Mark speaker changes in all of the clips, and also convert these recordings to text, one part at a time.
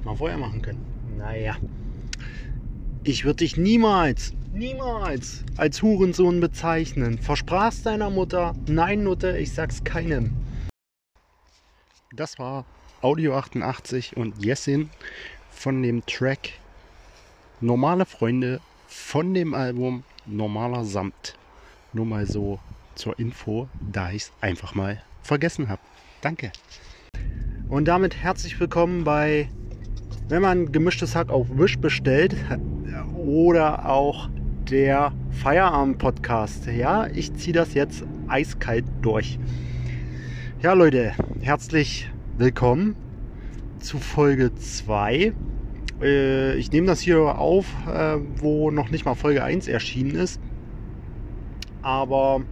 Speaker 1: vielleicht mal vorher machen können. Naja. Ich würde dich niemals, niemals als Hurensohn bezeichnen. Versprachst deiner Mutter? Nein, Nutte, ich sag's keinem. Das war Audio 88 und Jessin von dem Track Normale Freunde von dem Album Normaler Samt. Nur mal so zur Info, da ich es einfach mal vergessen habe. Danke. Und damit herzlich willkommen bei, wenn man gemischtes Hack auf Wish bestellt oder auch der Feierabend-Podcast. Ja, ich ziehe das jetzt eiskalt durch. Ja, Leute, herzlich willkommen zu Folge 2. Äh, ich nehme das hier auf, äh, wo noch nicht mal Folge 1 erschienen ist. Aber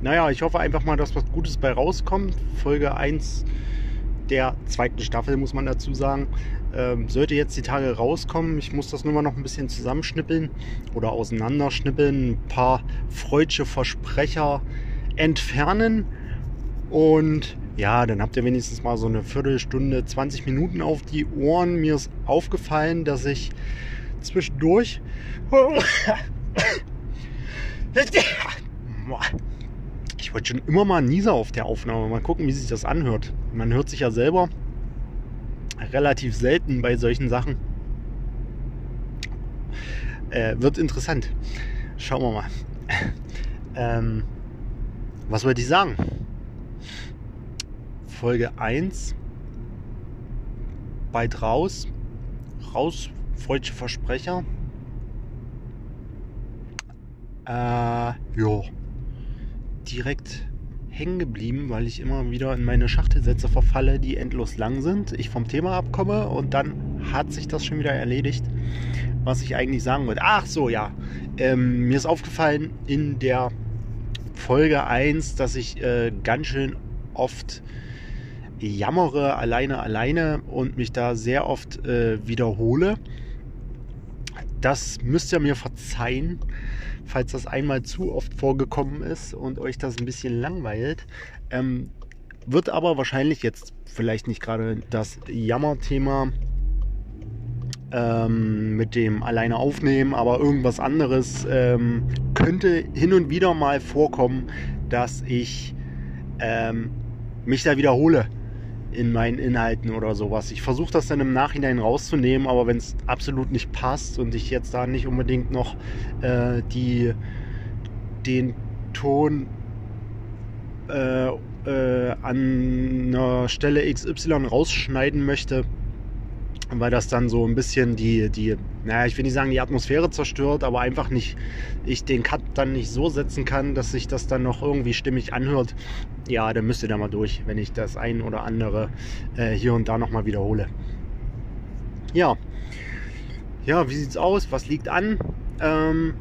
Speaker 1: naja, ich hoffe einfach mal, dass was Gutes bei rauskommt. Folge 1 der zweiten Staffel, muss man dazu sagen. Ähm, sollte jetzt die Tage rauskommen. Ich muss das nur mal noch ein bisschen zusammenschnippeln oder auseinanderschnippeln. Ein paar freudsche Versprecher entfernen. Und ja, dann habt ihr wenigstens mal so eine Viertelstunde, 20 Minuten auf die Ohren. Mir ist aufgefallen, dass ich zwischendurch. Ich wollte schon immer mal Nieser auf der Aufnahme. Mal gucken, wie sich das anhört. Man hört sich ja selber relativ selten bei solchen Sachen. Äh, wird interessant. Schauen wir mal. Ähm, was wollte ich sagen? Folge 1. Bald raus. Raus, freudsche Versprecher. Äh, ja. Direkt hängen geblieben, weil ich immer wieder in meine Schachtelsätze verfalle, die endlos lang sind. Ich vom Thema abkomme und dann hat sich das schon wieder erledigt, was ich eigentlich sagen wollte. Ach so, ja. Ähm, mir ist aufgefallen in der Folge 1, dass ich äh, ganz schön oft jammere alleine, alleine und mich da sehr oft äh, wiederhole. Das müsst ihr mir verzeihen, falls das einmal zu oft vorgekommen ist und euch das ein bisschen langweilt. Ähm, wird aber wahrscheinlich jetzt vielleicht nicht gerade das Jammerthema ähm, mit dem alleine aufnehmen, aber irgendwas anderes ähm, könnte hin und wieder mal vorkommen, dass ich ähm, mich da wiederhole in meinen Inhalten oder sowas. Ich versuche das dann im Nachhinein rauszunehmen, aber wenn es absolut nicht passt und ich jetzt da nicht unbedingt noch äh, die, den Ton äh, äh, an einer Stelle XY rausschneiden möchte, weil das dann so ein bisschen die, die, naja, ich will nicht sagen, die Atmosphäre zerstört, aber einfach nicht, ich den Cut dann nicht so setzen kann, dass sich das dann noch irgendwie stimmig anhört. Ja, dann müsst ihr da mal durch, wenn ich das ein oder andere äh, hier und da nochmal wiederhole. Ja. Ja, wie sieht's aus? Was liegt an? Ähm,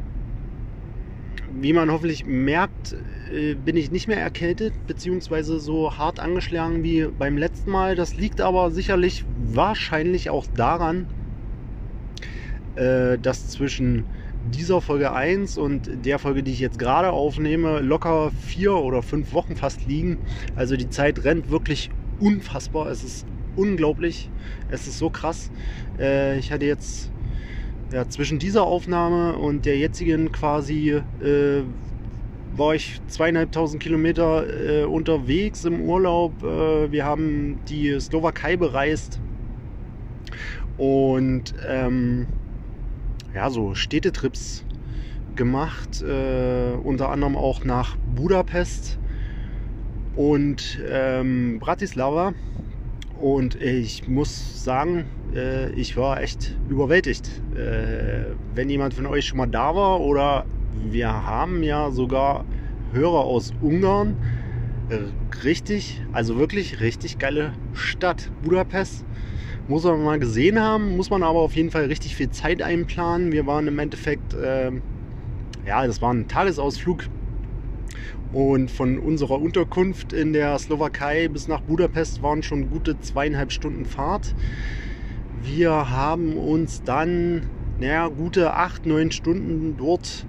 Speaker 1: wie man hoffentlich merkt, äh, bin ich nicht mehr erkältet, beziehungsweise so hart angeschlagen wie beim letzten Mal. Das liegt aber sicherlich wahrscheinlich auch daran, äh, dass zwischen dieser Folge 1 und der Folge, die ich jetzt gerade aufnehme, locker vier oder fünf Wochen fast liegen. Also die Zeit rennt wirklich unfassbar. Es ist unglaublich. Es ist so krass. Äh, ich hatte jetzt ja, zwischen dieser Aufnahme und der jetzigen quasi äh, war ich zweieinhalbtausend Kilometer äh, unterwegs im Urlaub. Äh, wir haben die Slowakei bereist und ähm, ja, so Städtetrips gemacht, äh, unter anderem auch nach Budapest und ähm, Bratislava. Und ich muss sagen, äh, ich war echt überwältigt. Äh, wenn jemand von euch schon mal da war oder wir haben ja sogar Hörer aus Ungarn. Richtig, also wirklich richtig geile Stadt. Budapest muss man mal gesehen haben, muss man aber auf jeden Fall richtig viel Zeit einplanen. Wir waren im Endeffekt, äh, ja, das war ein Tagesausflug. Und von unserer Unterkunft in der Slowakei bis nach Budapest waren schon gute zweieinhalb Stunden Fahrt. Wir haben uns dann, naja, gute acht, neun Stunden dort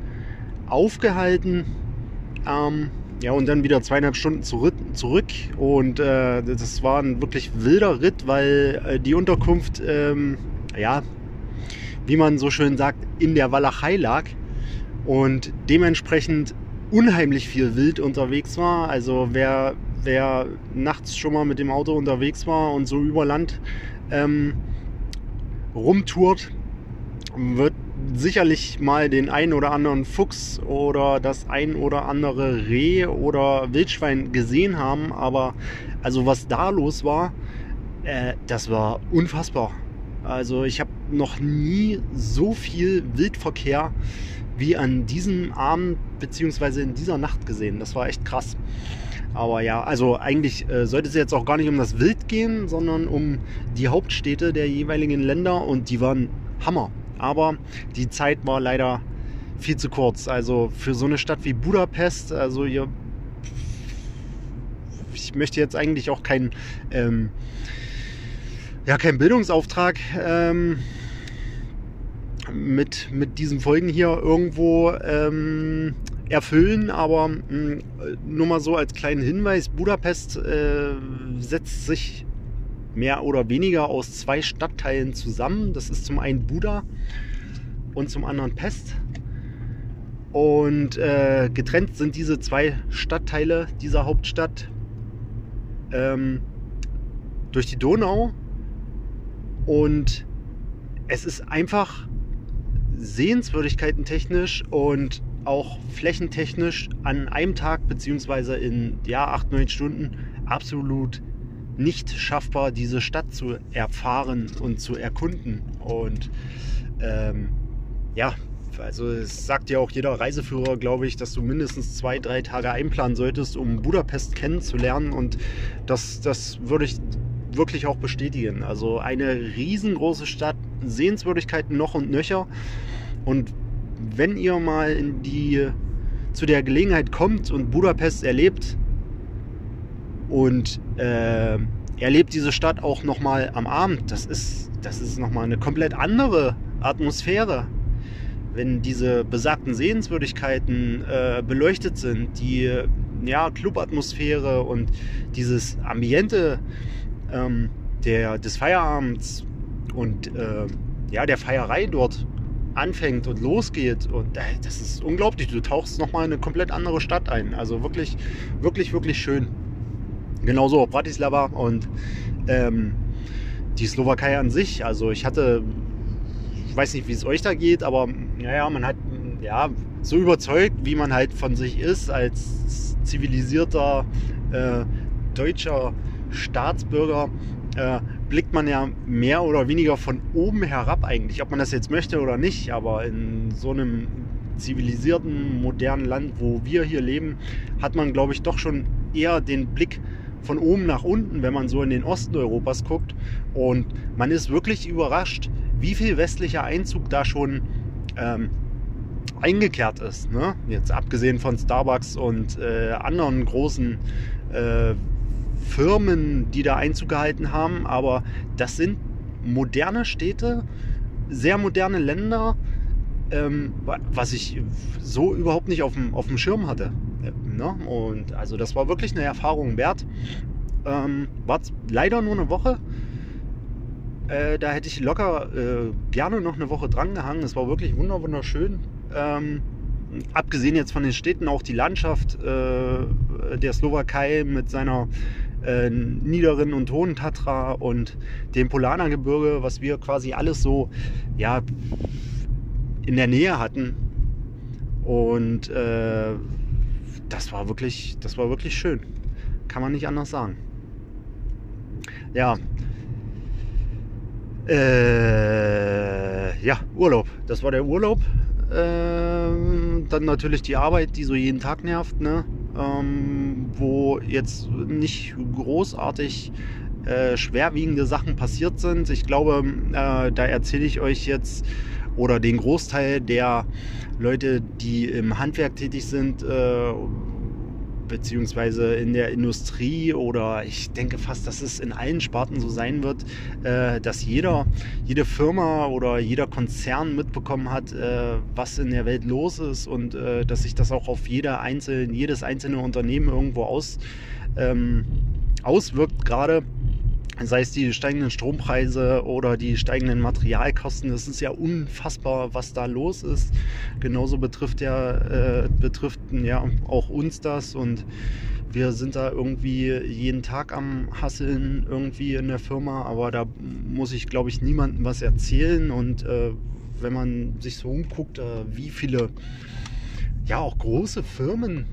Speaker 1: aufgehalten. Ähm, ja, und dann wieder zweieinhalb Stunden zurück. zurück. Und äh, das war ein wirklich wilder Ritt, weil äh, die Unterkunft, ähm, ja, wie man so schön sagt, in der Walachei lag. Und dementsprechend unheimlich viel Wild unterwegs war. Also wer, wer nachts schon mal mit dem Auto unterwegs war und so über Land ähm, rumtourt, wird sicherlich mal den einen oder anderen Fuchs oder das ein oder andere Reh oder Wildschwein gesehen haben. Aber also was da los war, äh, das war unfassbar. Also ich habe noch nie so viel Wildverkehr wie an diesem Abend bzw. in dieser Nacht gesehen. Das war echt krass. Aber ja, also eigentlich äh, sollte es jetzt auch gar nicht um das Wild gehen, sondern um die Hauptstädte der jeweiligen Länder und die waren Hammer. Aber die Zeit war leider viel zu kurz. Also für so eine Stadt wie Budapest, also ihr, ich möchte jetzt eigentlich auch keinen, ähm, ja, keinen Bildungsauftrag ähm, mit, mit diesen Folgen hier irgendwo ähm, erfüllen, aber mh, hm, nur mal so als kleinen Hinweis, Budapest äh, setzt sich mehr oder weniger aus zwei Stadtteilen zusammen. Das ist zum einen Buda und zum anderen Pest. Und äh, getrennt sind diese zwei Stadtteile dieser Hauptstadt ähm, durch die Donau. Und es ist einfach Sehenswürdigkeiten technisch und auch flächentechnisch an einem Tag beziehungsweise in ja, 8, 9 Stunden absolut nicht schaffbar, diese Stadt zu erfahren und zu erkunden. Und ähm, ja, also es sagt ja auch jeder Reiseführer, glaube ich, dass du mindestens zwei, drei Tage einplanen solltest, um Budapest kennenzulernen. Und das, das würde ich wirklich auch bestätigen. Also eine riesengroße Stadt, Sehenswürdigkeiten noch und nöcher. Und wenn ihr mal in die, zu der Gelegenheit kommt und Budapest erlebt und äh, erlebt diese Stadt auch nochmal am Abend, das ist, das ist nochmal eine komplett andere Atmosphäre. Wenn diese besagten Sehenswürdigkeiten äh, beleuchtet sind, die ja, Clubatmosphäre und dieses Ambiente ähm, der, des Feierabends und äh, ja, der Feierei dort anfängt und losgeht. Und das ist unglaublich. Du tauchst nochmal in eine komplett andere Stadt ein. Also wirklich, wirklich, wirklich schön. Genauso Bratislava und ähm, die Slowakei an sich. Also ich hatte, ich weiß nicht, wie es euch da geht, aber naja, man hat ja so überzeugt, wie man halt von sich ist als zivilisierter äh, deutscher Staatsbürger äh, blickt man ja mehr oder weniger von oben herab eigentlich, ob man das jetzt möchte oder nicht, aber in so einem zivilisierten, modernen Land, wo wir hier leben, hat man, glaube ich, doch schon eher den Blick von oben nach unten, wenn man so in den Osten Europas guckt. Und man ist wirklich überrascht, wie viel westlicher Einzug da schon ähm, eingekehrt ist. Ne? Jetzt abgesehen von Starbucks und äh, anderen großen äh, Firmen, die da Einzug gehalten haben, aber das sind moderne Städte, sehr moderne Länder, ähm, was ich so überhaupt nicht auf dem, auf dem Schirm hatte. Ne? Und also das war wirklich eine Erfahrung wert. Ähm, war leider nur eine Woche. Äh, da hätte ich locker äh, gerne noch eine Woche dran gehangen. Es war wirklich wunderschön. Ähm, abgesehen jetzt von den Städten auch die Landschaft äh, der Slowakei mit seiner äh, niederen und hohen Tatra und dem Polanergebirge, was wir quasi alles so ja, in der Nähe hatten. Und äh, das war wirklich, das war wirklich schön. Kann man nicht anders sagen. Ja. Äh, ja, Urlaub. Das war der Urlaub. Ähm, dann natürlich die Arbeit, die so jeden Tag nervt. Ne? ähm, wo jetzt nicht großartig äh, schwerwiegende Sachen passiert sind. Ich glaube, äh, da erzähle ich euch jetzt oder den Großteil der Leute, die im Handwerk tätig sind, äh, beziehungsweise in der Industrie oder ich denke fast, dass es in allen Sparten so sein wird, äh, dass jeder, jede Firma oder jeder Konzern mitbekommen hat, äh, was in der Welt los ist und dass sich das auch auf jeder einzelne, jedes einzelne Unternehmen irgendwo aus, ähm, auswirkt gerade sei es die steigenden Strompreise oder die steigenden Materialkosten. Es ist ja unfassbar, was da los ist. Genauso betrifft ja, äh, betrifft ja auch uns das und wir sind da irgendwie jeden Tag am Hasseln irgendwie in der Firma, aber da muss ich, glaube ich, niemandem was erzählen. Und äh, wenn man sich so umguckt, äh, wie viele ja auch große Firmen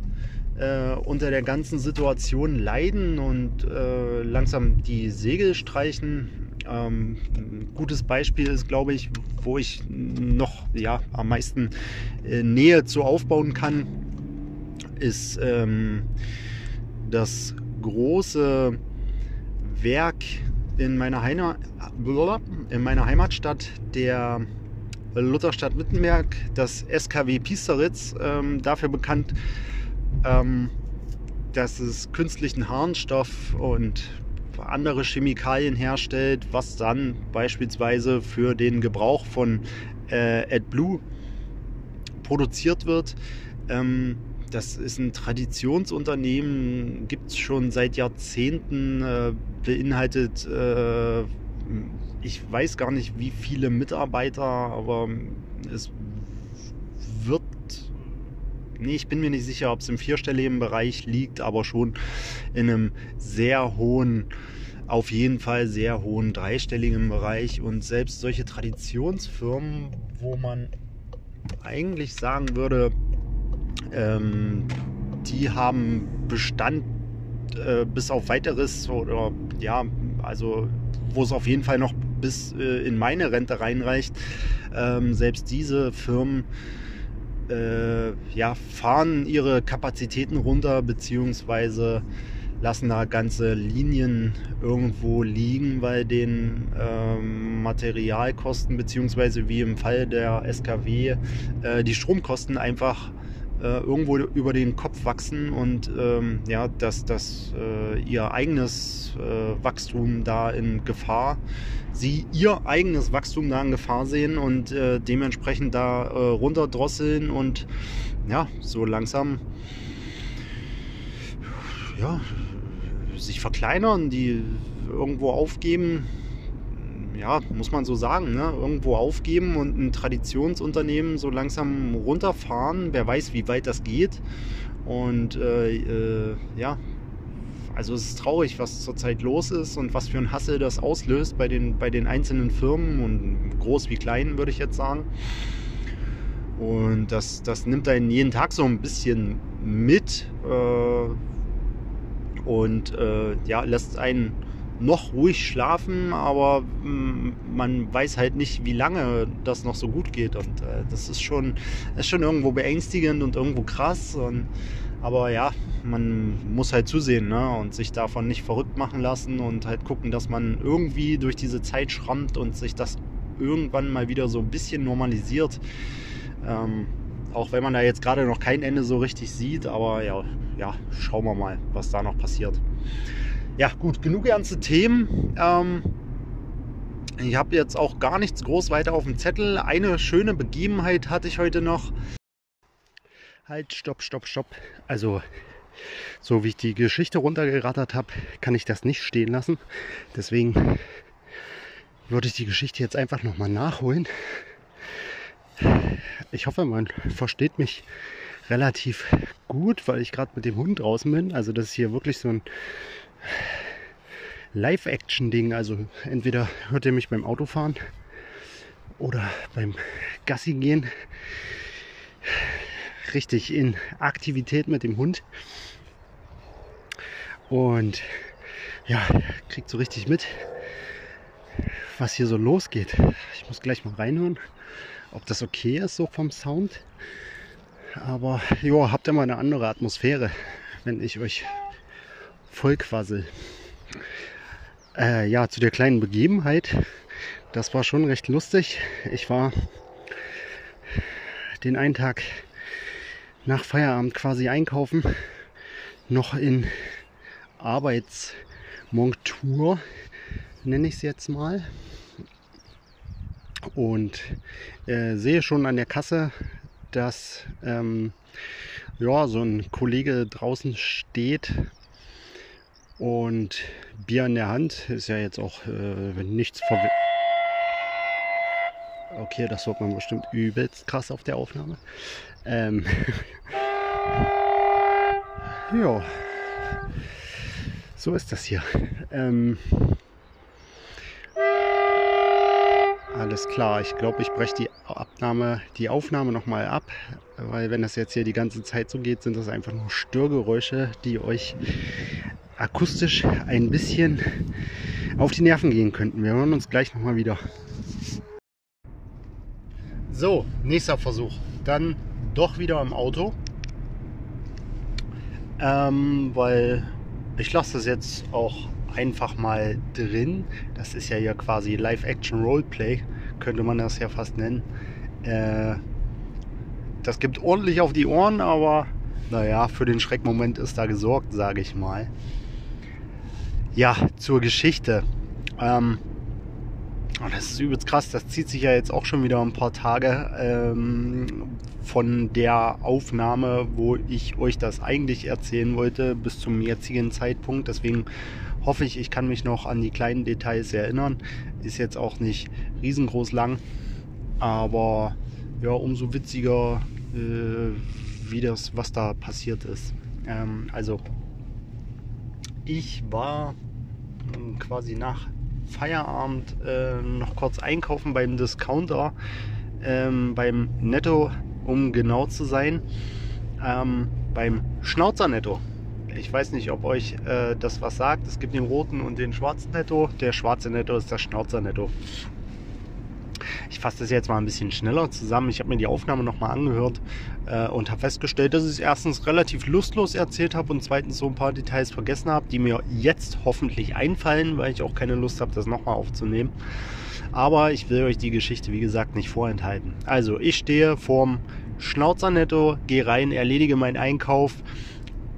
Speaker 1: äh, unter der ganzen Situation leiden und äh, langsam die Segel streichen. Ähm, ein gutes Beispiel ist, glaube ich, wo ich noch ja, am meisten äh, Nähe zu aufbauen kann, ist ähm, das große Werk in meiner, Heina, in meiner Heimatstadt, der Lutherstadt Wittenberg, das SKW Piesteritz, ähm, dafür bekannt, ähm, dass es künstlichen Harnstoff und andere Chemikalien herstellt, was dann beispielsweise für den Gebrauch von äh, AdBlue produziert wird. Ähm, das ist ein Traditionsunternehmen, gibt es schon seit Jahrzehnten, äh, beinhaltet, äh, ich weiß gar nicht wie viele Mitarbeiter, aber es wird nee, ich bin mir nicht sicher, ob es im vierstelligen Bereich liegt, aber schon in einem sehr hohen, auf jeden Fall sehr hohen dreistelligen Bereich. Und selbst solche Traditionsfirmen, wo man eigentlich sagen würde, ähm, die haben Bestand äh, bis auf weiteres oder ja, also wo es auf jeden Fall noch bis äh, in meine Rente reinreicht. Ähm, selbst diese Firmen äh, ja, fahren ihre Kapazitäten runter, beziehungsweise lassen da ganze Linien irgendwo liegen bei den ähm, Materialkosten, beziehungsweise wie im Fall der SKW äh, die Stromkosten einfach äh, irgendwo über den Kopf wachsen und ähm, ja, dass, dass äh, ihr eigenes äh, Wachstum da in Gefahr, sie ihr eigenes Wachstum da in Gefahr sehen und äh, dementsprechend da äh, runterdrosseln und ja, so langsam ja, sich verkleinern, die irgendwo aufgeben, ja, muss man so sagen, ne? irgendwo aufgeben und ein Traditionsunternehmen so langsam runterfahren. Wer weiß, wie weit das geht. Und äh, äh, ja, also es ist traurig, was zurzeit los ist und was für ein Hassel das auslöst bei den, bei den einzelnen Firmen und groß wie klein, würde ich jetzt sagen. Und das, das nimmt einen jeden Tag so ein bisschen mit äh, und äh, ja, lässt einen noch ruhig schlafen, aber mm, man weiß halt nicht, wie lange das noch so gut geht. Und äh, das ist schon, ist schon irgendwo beängstigend und irgendwo krass. Und, aber ja, man muss halt zusehen ne? und sich davon nicht verrückt machen lassen und halt gucken, dass man irgendwie durch diese Zeit schrammt und sich das irgendwann mal wieder so ein bisschen normalisiert. Ähm, auch wenn man da jetzt gerade noch kein Ende so richtig sieht, aber ja, ja, schauen wir mal, was da noch passiert ja, gut, genug ernste Themen. Ähm, ich habe jetzt auch gar nichts groß weiter auf dem Zettel. Eine schöne Begebenheit hatte ich heute noch. Halt, stopp, stopp, stopp. Also, so wie ich die Geschichte runtergerattert habe, kann ich das nicht stehen lassen. Deswegen würde ich die Geschichte jetzt einfach nochmal nachholen. Ich hoffe, man versteht mich relativ gut, weil ich gerade mit dem Hund draußen bin. Also das ist hier wirklich so ein Live-Action-Ding. Also entweder hört ihr mich beim Autofahren oder beim Gassi gehen. Richtig in Aktivität mit dem Hund. Und ja, kriegt so richtig mit, was hier so losgeht. Ich muss gleich mal reinhören, ob das okay ist so vom Sound. Aber ja, habt ihr mal eine andere Atmosphäre, wenn ich euch vollquassel. Äh, ja, zu der kleinen Begebenheit. Das war schon recht lustig. Ich war den einen Tag nach Feierabend quasi einkaufen. noch in Arbeitsmontur, nenne ich es jetzt mal. Und äh, sehe schon an der Kasse, dass ähm, ja, so ein Kollege draußen steht und Bier in der Hand. Ist ja jetzt auch äh, nichts verwirrt. Okay, das hört man bestimmt übelst krass auf der Aufnahme. Ähm ja, so ist das hier. Ähm alles klar, ich glaube, ich breche die Abnahme, die Aufnahme nochmal ab, weil wenn das jetzt hier die ganze Zeit so geht, sind das einfach nur Störgeräusche, die euch akustisch ein bisschen auf die Nerven gehen könnten. Wir hören uns gleich nochmal wieder. So, nächster Versuch. Dann doch wieder im Auto. Ähm, weil ich lasse das jetzt auch einfach mal drin. Das ist ja hier quasi Live-Action-Roleplay, könnte man das ja fast nennen. Äh, das gibt ordentlich auf die Ohren, aber naja, für den Schreckmoment ist da gesorgt, sage ich mal. Ja, zur Geschichte. Ähm, und das ist übelst krass, das zieht sich ja jetzt auch schon wieder ein paar Tage ähm, von der Aufnahme, wo ich euch das eigentlich erzählen wollte, bis zum jetzigen Zeitpunkt. Deswegen hoffe ich, ich kann mich noch an die kleinen Details erinnern. Ist jetzt auch nicht riesengroß lang, aber ja, umso witziger, äh, wie das, was da passiert ist. Ähm, also, ich war quasi nach Feierabend äh, noch kurz einkaufen beim Discounter, ähm, beim Netto, um genau zu sein, ähm, beim Schnauzer Netto. Ich weiß nicht, ob euch äh, das was sagt. Es gibt den roten und den schwarzen Netto. Der schwarze Netto ist das Schnauzer Netto. Ich fasse das jetzt mal ein bisschen schneller zusammen. Ich habe mir die Aufnahme nochmal angehört äh, und habe festgestellt, dass ich es erstens relativ lustlos erzählt habe und zweitens so ein paar Details vergessen habe, die mir jetzt hoffentlich einfallen, weil ich auch keine Lust habe, das nochmal aufzunehmen. Aber ich will euch die Geschichte, wie gesagt, nicht vorenthalten. Also, ich stehe vorm Schnauzernetto, gehe rein, erledige meinen Einkauf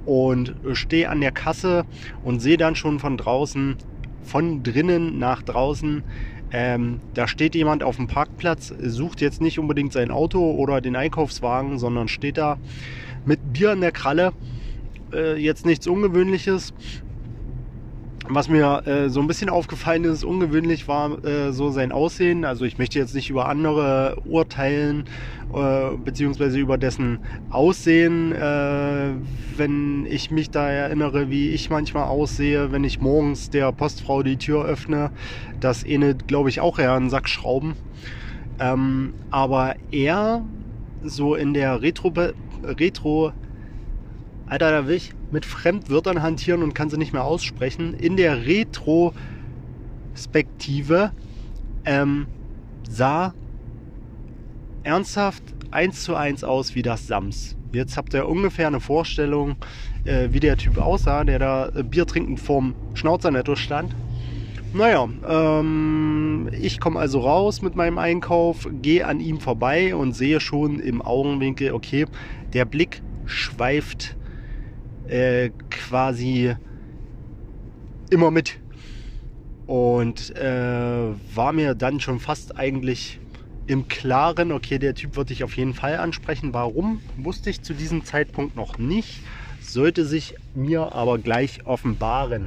Speaker 1: und stehe an der Kasse und sehe dann schon von draußen, von drinnen nach draußen, ähm, da steht jemand auf dem Parkplatz, sucht jetzt nicht unbedingt sein Auto oder den Einkaufswagen, sondern steht da mit Bier in der Kralle. Äh, jetzt nichts Ungewöhnliches. Was mir äh, so ein bisschen aufgefallen ist, ungewöhnlich war äh, so sein Aussehen. Also ich möchte jetzt nicht über andere urteilen, äh, beziehungsweise über dessen Aussehen, äh, wenn ich mich da erinnere, wie ich manchmal aussehe, wenn ich morgens der Postfrau die Tür öffne. Das ähnelt, glaube ich, auch eher einen Sack Schrauben. Ähm, aber er so in der Retro, Retro Alter, da will ich mit Fremdwörtern hantieren und kann sie nicht mehr aussprechen. In der Retrospektive ähm, sah ernsthaft eins zu eins aus wie das Sams. Jetzt habt ihr ungefähr eine Vorstellung, äh, wie der Typ aussah, der da äh, Bier trinkend vorm Schnauzernetto stand. Naja, ähm, ich komme also raus mit meinem Einkauf, gehe an ihm vorbei und sehe schon im Augenwinkel, okay, der Blick schweift äh, quasi immer mit. Und äh, war mir dann schon fast eigentlich im Klaren, okay, der Typ wird dich auf jeden Fall ansprechen. Warum, wusste ich zu diesem Zeitpunkt noch nicht. Sollte sich mir aber gleich offenbaren.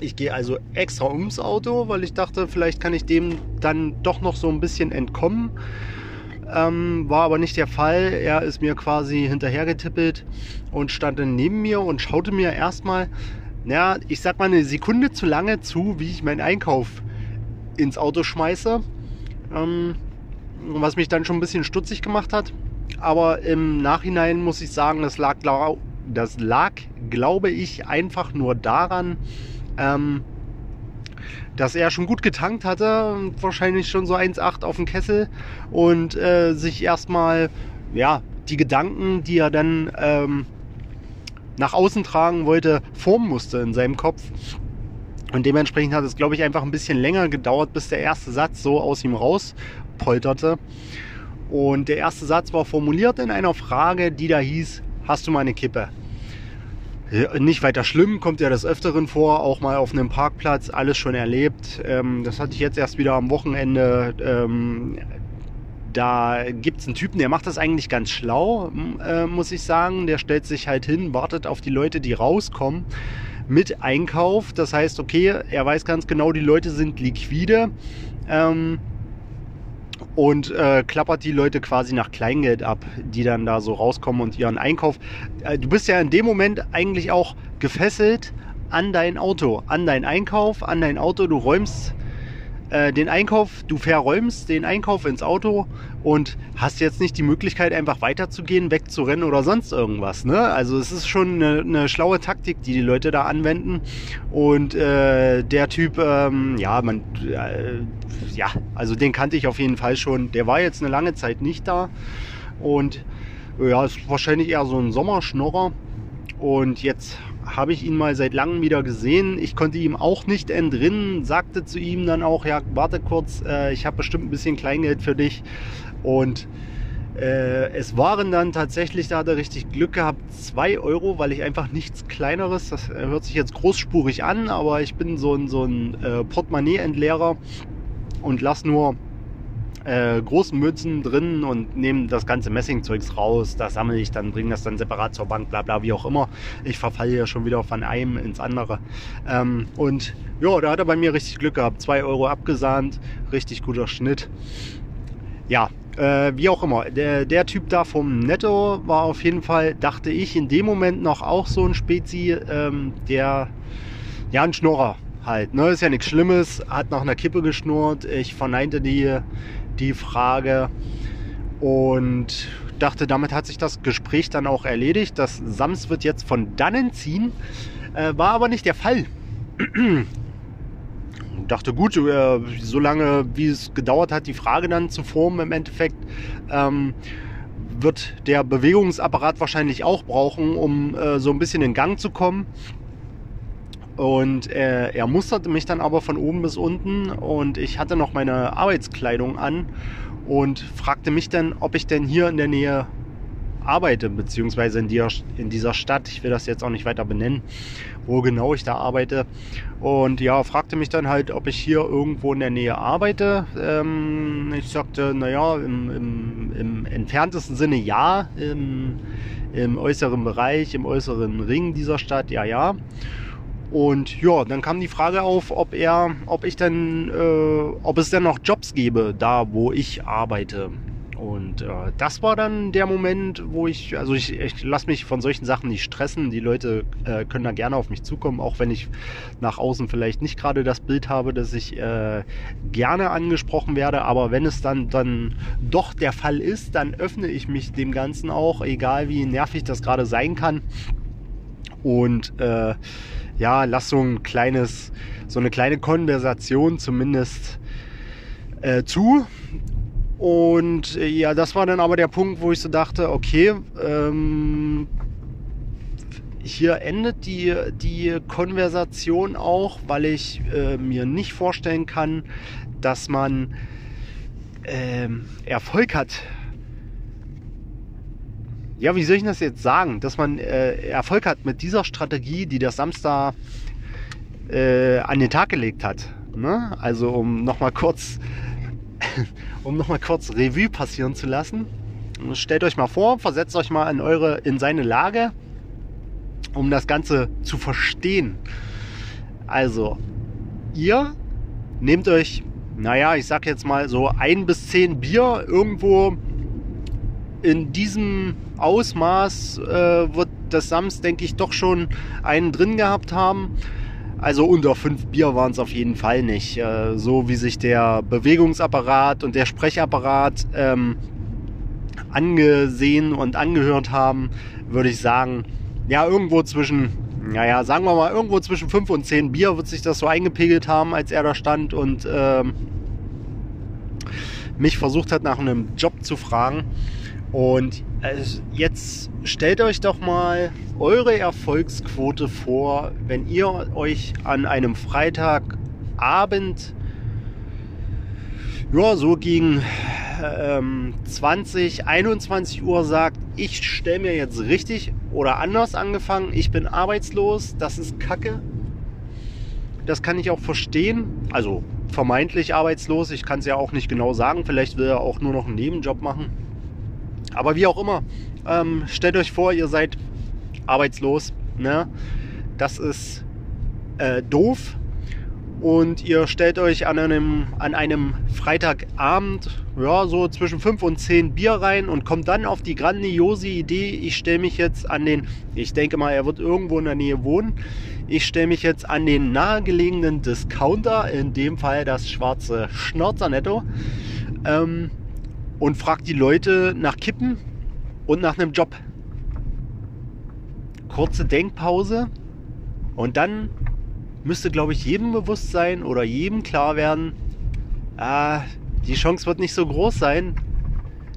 Speaker 1: Ich gehe also extra ums Auto, weil ich dachte, vielleicht kann ich dem dann doch noch so ein bisschen entkommen. Ähm, war aber nicht der Fall. Er ist mir quasi hinterhergetippelt und stand dann neben mir und schaute mir erstmal, naja, ich sag mal eine Sekunde zu lange zu, wie ich meinen Einkauf ins Auto schmeiße. Ähm, was mich dann schon ein bisschen stutzig gemacht hat. Aber im Nachhinein muss ich sagen, das lag, das lag glaube ich, einfach nur daran, ähm, dass er schon gut getankt hatte, wahrscheinlich schon so 1,8 auf dem Kessel und äh, sich erstmal, ja, die Gedanken, die er dann ähm, nach außen tragen wollte, formen musste in seinem Kopf. Und dementsprechend hat es, glaube ich, einfach ein bisschen länger gedauert, bis der erste Satz so aus ihm rauspolterte. Und der erste Satz war formuliert in einer Frage, die da hieß, hast du mal eine Kippe? Nicht weiter schlimm, kommt ja des Öfteren vor, auch mal auf einem Parkplatz, alles schon erlebt. Ähm, das hatte ich jetzt erst wieder am Wochenende. Ähm, da gibt es einen Typen, der macht das eigentlich ganz schlau, äh, muss ich sagen. Der stellt sich halt hin, wartet auf die Leute, die rauskommen mit Einkauf. Das heißt, okay, er weiß ganz genau, die Leute sind liquide. Ähm, und äh, klappert die Leute quasi nach Kleingeld ab, die dann da so rauskommen und ihren Einkauf. Äh, du bist ja in dem Moment eigentlich auch gefesselt an dein Auto, an dein Einkauf, an dein Auto. Du räumst äh, den Einkauf, du verräumst den Einkauf ins Auto und hast jetzt nicht die Möglichkeit, einfach weiterzugehen, wegzurennen oder sonst irgendwas. Ne? Also es ist schon eine, eine schlaue Taktik, die die Leute da anwenden. Und äh, der Typ, ähm, ja, man, äh, ja, also den kannte ich auf jeden Fall schon. Der war jetzt eine lange Zeit nicht da und ja, ist wahrscheinlich eher so ein Sommerschnorrer. Und jetzt habe ich ihn mal seit langem wieder gesehen. Ich konnte ihm auch nicht entrinnen, sagte zu ihm dann auch, ja, warte kurz, äh, ich habe bestimmt ein bisschen Kleingeld für dich. Und äh, es waren dann tatsächlich, da hat er richtig Glück gehabt, 2 Euro, weil ich einfach nichts Kleineres, das hört sich jetzt großspurig an, aber ich bin so ein, so ein äh, Portemonnaie-Entleerer und lass nur äh, großen Mützen drin und nehme das ganze Messingzeugs raus. Das sammle ich dann, bringe das dann separat zur Bank, bla bla, wie auch immer. Ich verfalle ja schon wieder von einem ins andere. Ähm, und ja, da hat er bei mir richtig Glück gehabt. 2 Euro abgesahnt, richtig guter Schnitt. Ja, äh, wie auch immer. Der, der, Typ da vom Netto war auf jeden Fall, dachte ich, in dem Moment noch auch so ein Spezi, ähm, der, ja, ein Schnorrer halt. Ne? Ist ja nichts Schlimmes, hat nach einer Kippe geschnurrt. Ich verneinte die, die Frage und dachte, damit hat sich das Gespräch dann auch erledigt. Das Sams wird jetzt von dannen ziehen, äh, war aber nicht der Fall. dachte, gut, äh, so lange wie es gedauert hat, die Frage dann zu formen im Endeffekt, ähm, wird der Bewegungsapparat wahrscheinlich auch brauchen, um äh, so ein bisschen in Gang zu kommen. Und äh, er musterte mich dann aber von oben bis unten und ich hatte noch meine Arbeitskleidung an und fragte mich dann, ob ich denn hier in der Nähe arbeite, beziehungsweise in, die, in dieser Stadt. Ich will das jetzt auch nicht weiter benennen, wo genau ich da arbeite. Und ja, fragte mich dann halt, ob ich hier irgendwo in der Nähe arbeite. Ähm, ich sagte, naja, im, im, im entferntesten Sinne ja, im, im äußeren Bereich, im äußeren Ring dieser Stadt, ja, ja. Und ja, dann kam die Frage auf, ob er, ob ich denn, äh, ob es denn noch Jobs gäbe, da wo ich arbeite. Und äh, das war dann der Moment, wo ich, also ich, ich lasse mich von solchen Sachen nicht stressen. Die Leute äh, können da gerne auf mich zukommen, auch wenn ich nach außen vielleicht nicht gerade das Bild habe, dass ich äh, gerne angesprochen werde. Aber wenn es dann, dann doch der Fall ist, dann öffne ich mich dem Ganzen auch, egal wie nervig das gerade sein kann. Und äh, ja, lass so ein kleines, so eine kleine Konversation zumindest äh, zu. Und äh, ja, das war dann aber der Punkt, wo ich so dachte, okay, ähm, hier endet die, die Konversation auch, weil ich äh, mir nicht vorstellen kann, dass man äh, Erfolg hat ja, wie soll ich das jetzt sagen, dass man äh, Erfolg hat mit dieser Strategie, die der Samstag äh, an den Tag gelegt hat. Ne? Also um nochmal kurz, um noch kurz Revue passieren zu lassen. Stellt euch mal vor, versetzt euch mal in eure, in seine Lage, um das Ganze zu verstehen. Also, ihr nehmt euch, naja, ich sag jetzt mal so ein bis zehn Bier irgendwo in diesem Ausmaß äh, wird das Sams, denke ich, doch schon einen drin gehabt haben. Also unter fünf Bier waren es auf jeden Fall nicht. Äh, so wie sich der Bewegungsapparat und der Sprechapparat ähm, angesehen und angehört haben, würde ich sagen, ja, irgendwo zwischen, naja, sagen wir mal, irgendwo zwischen fünf und zehn Bier wird sich das so eingepegelt haben, als er da stand und ähm, mich versucht hat, nach einem Job zu fragen. Und also jetzt stellt euch doch mal eure Erfolgsquote vor, wenn ihr euch an einem Freitagabend, ja, so gegen ähm, 20, 21 Uhr sagt, ich stelle mir jetzt richtig oder anders angefangen. Ich bin arbeitslos, das ist Kacke. Das kann ich auch verstehen. Also vermeintlich arbeitslos. Ich kann es ja auch nicht genau sagen. Vielleicht will er auch nur noch einen Nebenjob machen. Aber wie auch immer, ähm, stellt euch vor, ihr seid arbeitslos. Ne? Das ist äh, doof. Und ihr stellt euch an einem, an einem Freitagabend ja, so zwischen 5 und 10 Bier rein und kommt dann auf die grandiose Idee, ich stelle mich jetzt an den, ich denke mal, er wird irgendwo in der Nähe wohnen, ich stelle mich jetzt an den nahegelegenen Discounter, in dem Fall das schwarze Schnorzernetto, ähm, und fragt die Leute nach Kippen und nach einem Job. Kurze Denkpause und dann müsste, glaube ich, jedem bewusst sein oder jedem klar werden, ah, die Chance wird nicht so groß sein,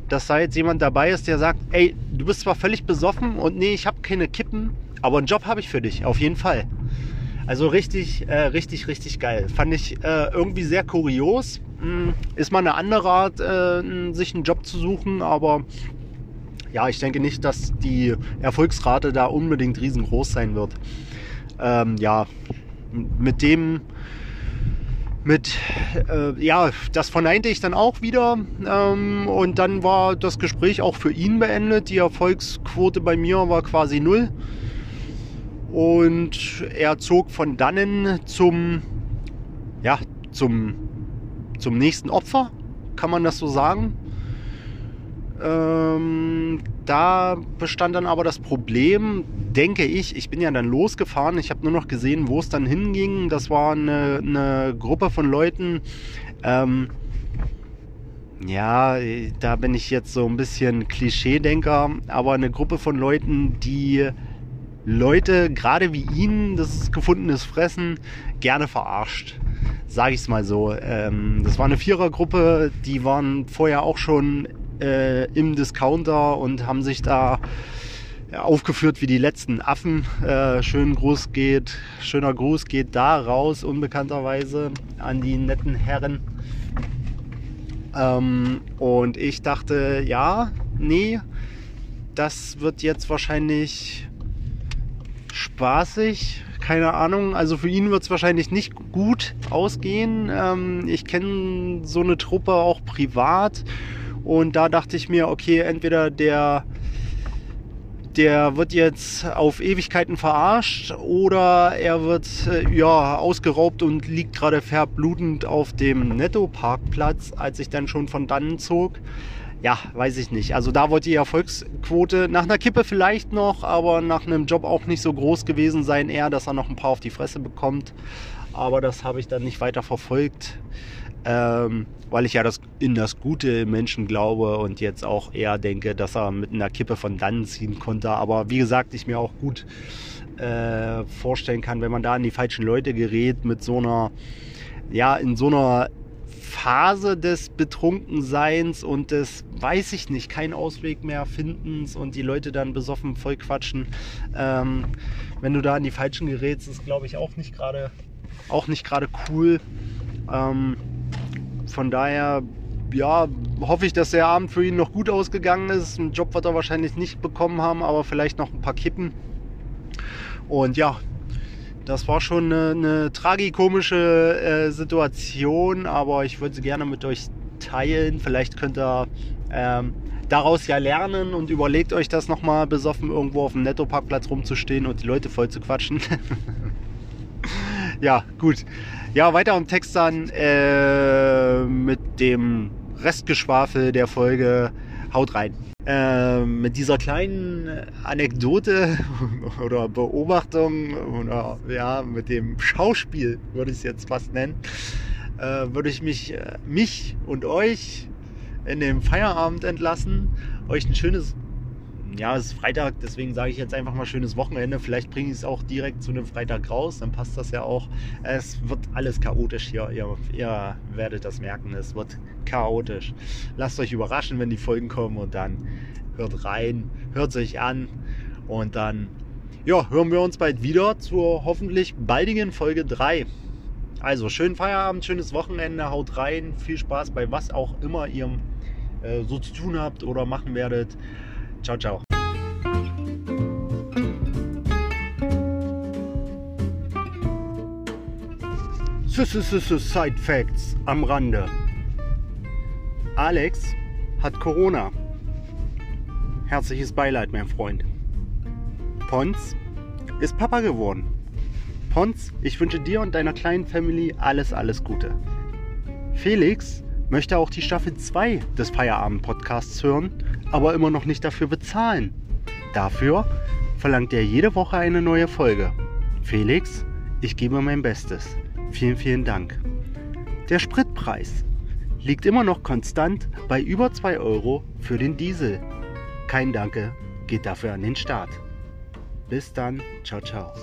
Speaker 1: dass da jetzt jemand dabei ist, der sagt, ey, du bist zwar völlig besoffen und nee, ich habe keine Kippen, aber einen Job habe ich für dich, auf jeden Fall. Also richtig, äh, richtig, richtig geil. Fand ich äh, irgendwie sehr kurios. Hm, ist mal eine andere Art, äh, sich einen Job zu suchen, aber ja, ich denke nicht, dass die Erfolgsrate da unbedingt riesengroß sein wird. Ähm, ja, mit dem, mit, äh, ja, das verneinte ich dann auch wieder. Ähm, und dann war das Gespräch auch für ihn beendet. Die Erfolgsquote bei mir war quasi null. Und er zog von dannen zum, ja, zum, zum nächsten Opfer, kann man das so sagen. Ähm, da bestand dann aber das Problem, denke ich, ich bin ja dann losgefahren, ich habe nur noch gesehen, wo es dann hinging. Das war eine, eine Gruppe von Leuten. Ähm, ja, da bin ich jetzt so ein bisschen Klischeedenker, aber eine Gruppe von Leuten, die Leute, gerade wie ihn, das gefundenes Fressen, gerne verarscht. Sage ich es mal so. Ähm, das war eine Vierergruppe, die waren vorher auch schon äh, im Discounter und haben sich da aufgeführt wie die letzten Affen. Äh, schönen Gruß geht, schöner Gruß geht da raus, unbekannterweise an die netten Herren. Ähm, und ich dachte, ja, nee, das wird jetzt wahrscheinlich spaßig. Keine Ahnung, also für ihn wird es wahrscheinlich nicht gut ausgehen. Ähm, ich kenne so eine Truppe auch privat und da dachte ich mir, okay, entweder der, der wird jetzt auf Ewigkeiten verarscht oder er wird äh, ja ausgeraubt und liegt gerade verblutend auf dem Netto-Parkplatz, als ich dann schon von dannen zog. Ja, weiß ich nicht. Also da wollte die Erfolgsquote nach einer Kippe vielleicht noch, aber nach einem Job auch nicht so groß gewesen sein. Eher, dass er noch ein paar auf die Fresse bekommt. Aber das habe ich dann nicht weiter verfolgt ähm, weil ich ja das, in das Gute Menschen glaube und jetzt auch eher denke, dass er mit einer Kippe von dann ziehen konnte. Aber wie gesagt, ich mir auch gut äh, vorstellen kann, wenn man da an die falschen Leute gerät mit so einer, ja, in so einer Phase des Betrunkenseins und des, weiß ich nicht, keinen Ausweg mehr findens und die Leute dann besoffen voll quatschen. Ähm, wenn du da an die falschen gerätst, ist glaube ich auch nicht gerade auch nicht gerade cool. Ähm, von daher, ja, hoffe ich, dass der Abend für ihn noch gut ausgegangen ist. Einen Job wird er wahrscheinlich nicht bekommen haben, aber vielleicht noch ein paar Kippen. Und ja, das war schon eine, eine tragikomische äh, Situation, aber ich würde sie gerne mit euch teilen. Vielleicht könnt ihr ähm, daraus ja lernen und überlegt euch das nochmal besoffen irgendwo auf dem Netto-Parkplatz rumzustehen und die Leute voll zu quatschen. ja, gut. Ja, weiter im Text dann äh, mit dem Restgeschwafel der Folge. Haut rein. Äh, mit dieser kleinen Anekdote oder Beobachtung oder ja, mit dem Schauspiel würde ich es jetzt fast nennen, äh, würde ich mich, äh, mich und euch in den Feierabend entlassen, euch ein schönes ja, es ist Freitag, deswegen sage ich jetzt einfach mal schönes Wochenende. Vielleicht bringe ich es auch direkt zu einem Freitag raus, dann passt das ja auch. Es wird alles chaotisch hier. Ihr, ihr werdet das merken, es wird chaotisch. Lasst euch überraschen, wenn die Folgen kommen und dann hört rein, hört sich an und dann ja, hören wir uns bald wieder zur hoffentlich baldigen Folge 3. Also schönen Feierabend, schönes Wochenende, haut rein, viel Spaß bei was auch immer ihr äh, so zu tun habt oder machen werdet. Ciao, ciao. Side Facts am Rande. Alex hat Corona. Herzliches Beileid, mein Freund. Pons ist Papa geworden. Pons, ich wünsche dir und deiner kleinen Family alles, alles Gute. Felix möchte auch die Staffel 2 des Feierabend-Podcasts hören, aber immer noch nicht dafür bezahlen. Dafür verlangt er jede Woche eine neue Folge. Felix, ich gebe mein Bestes. Vielen, vielen Dank. Der Spritpreis liegt immer noch konstant bei über 2 Euro für den Diesel. Kein Danke geht dafür an den Staat. Bis dann, ciao, ciao.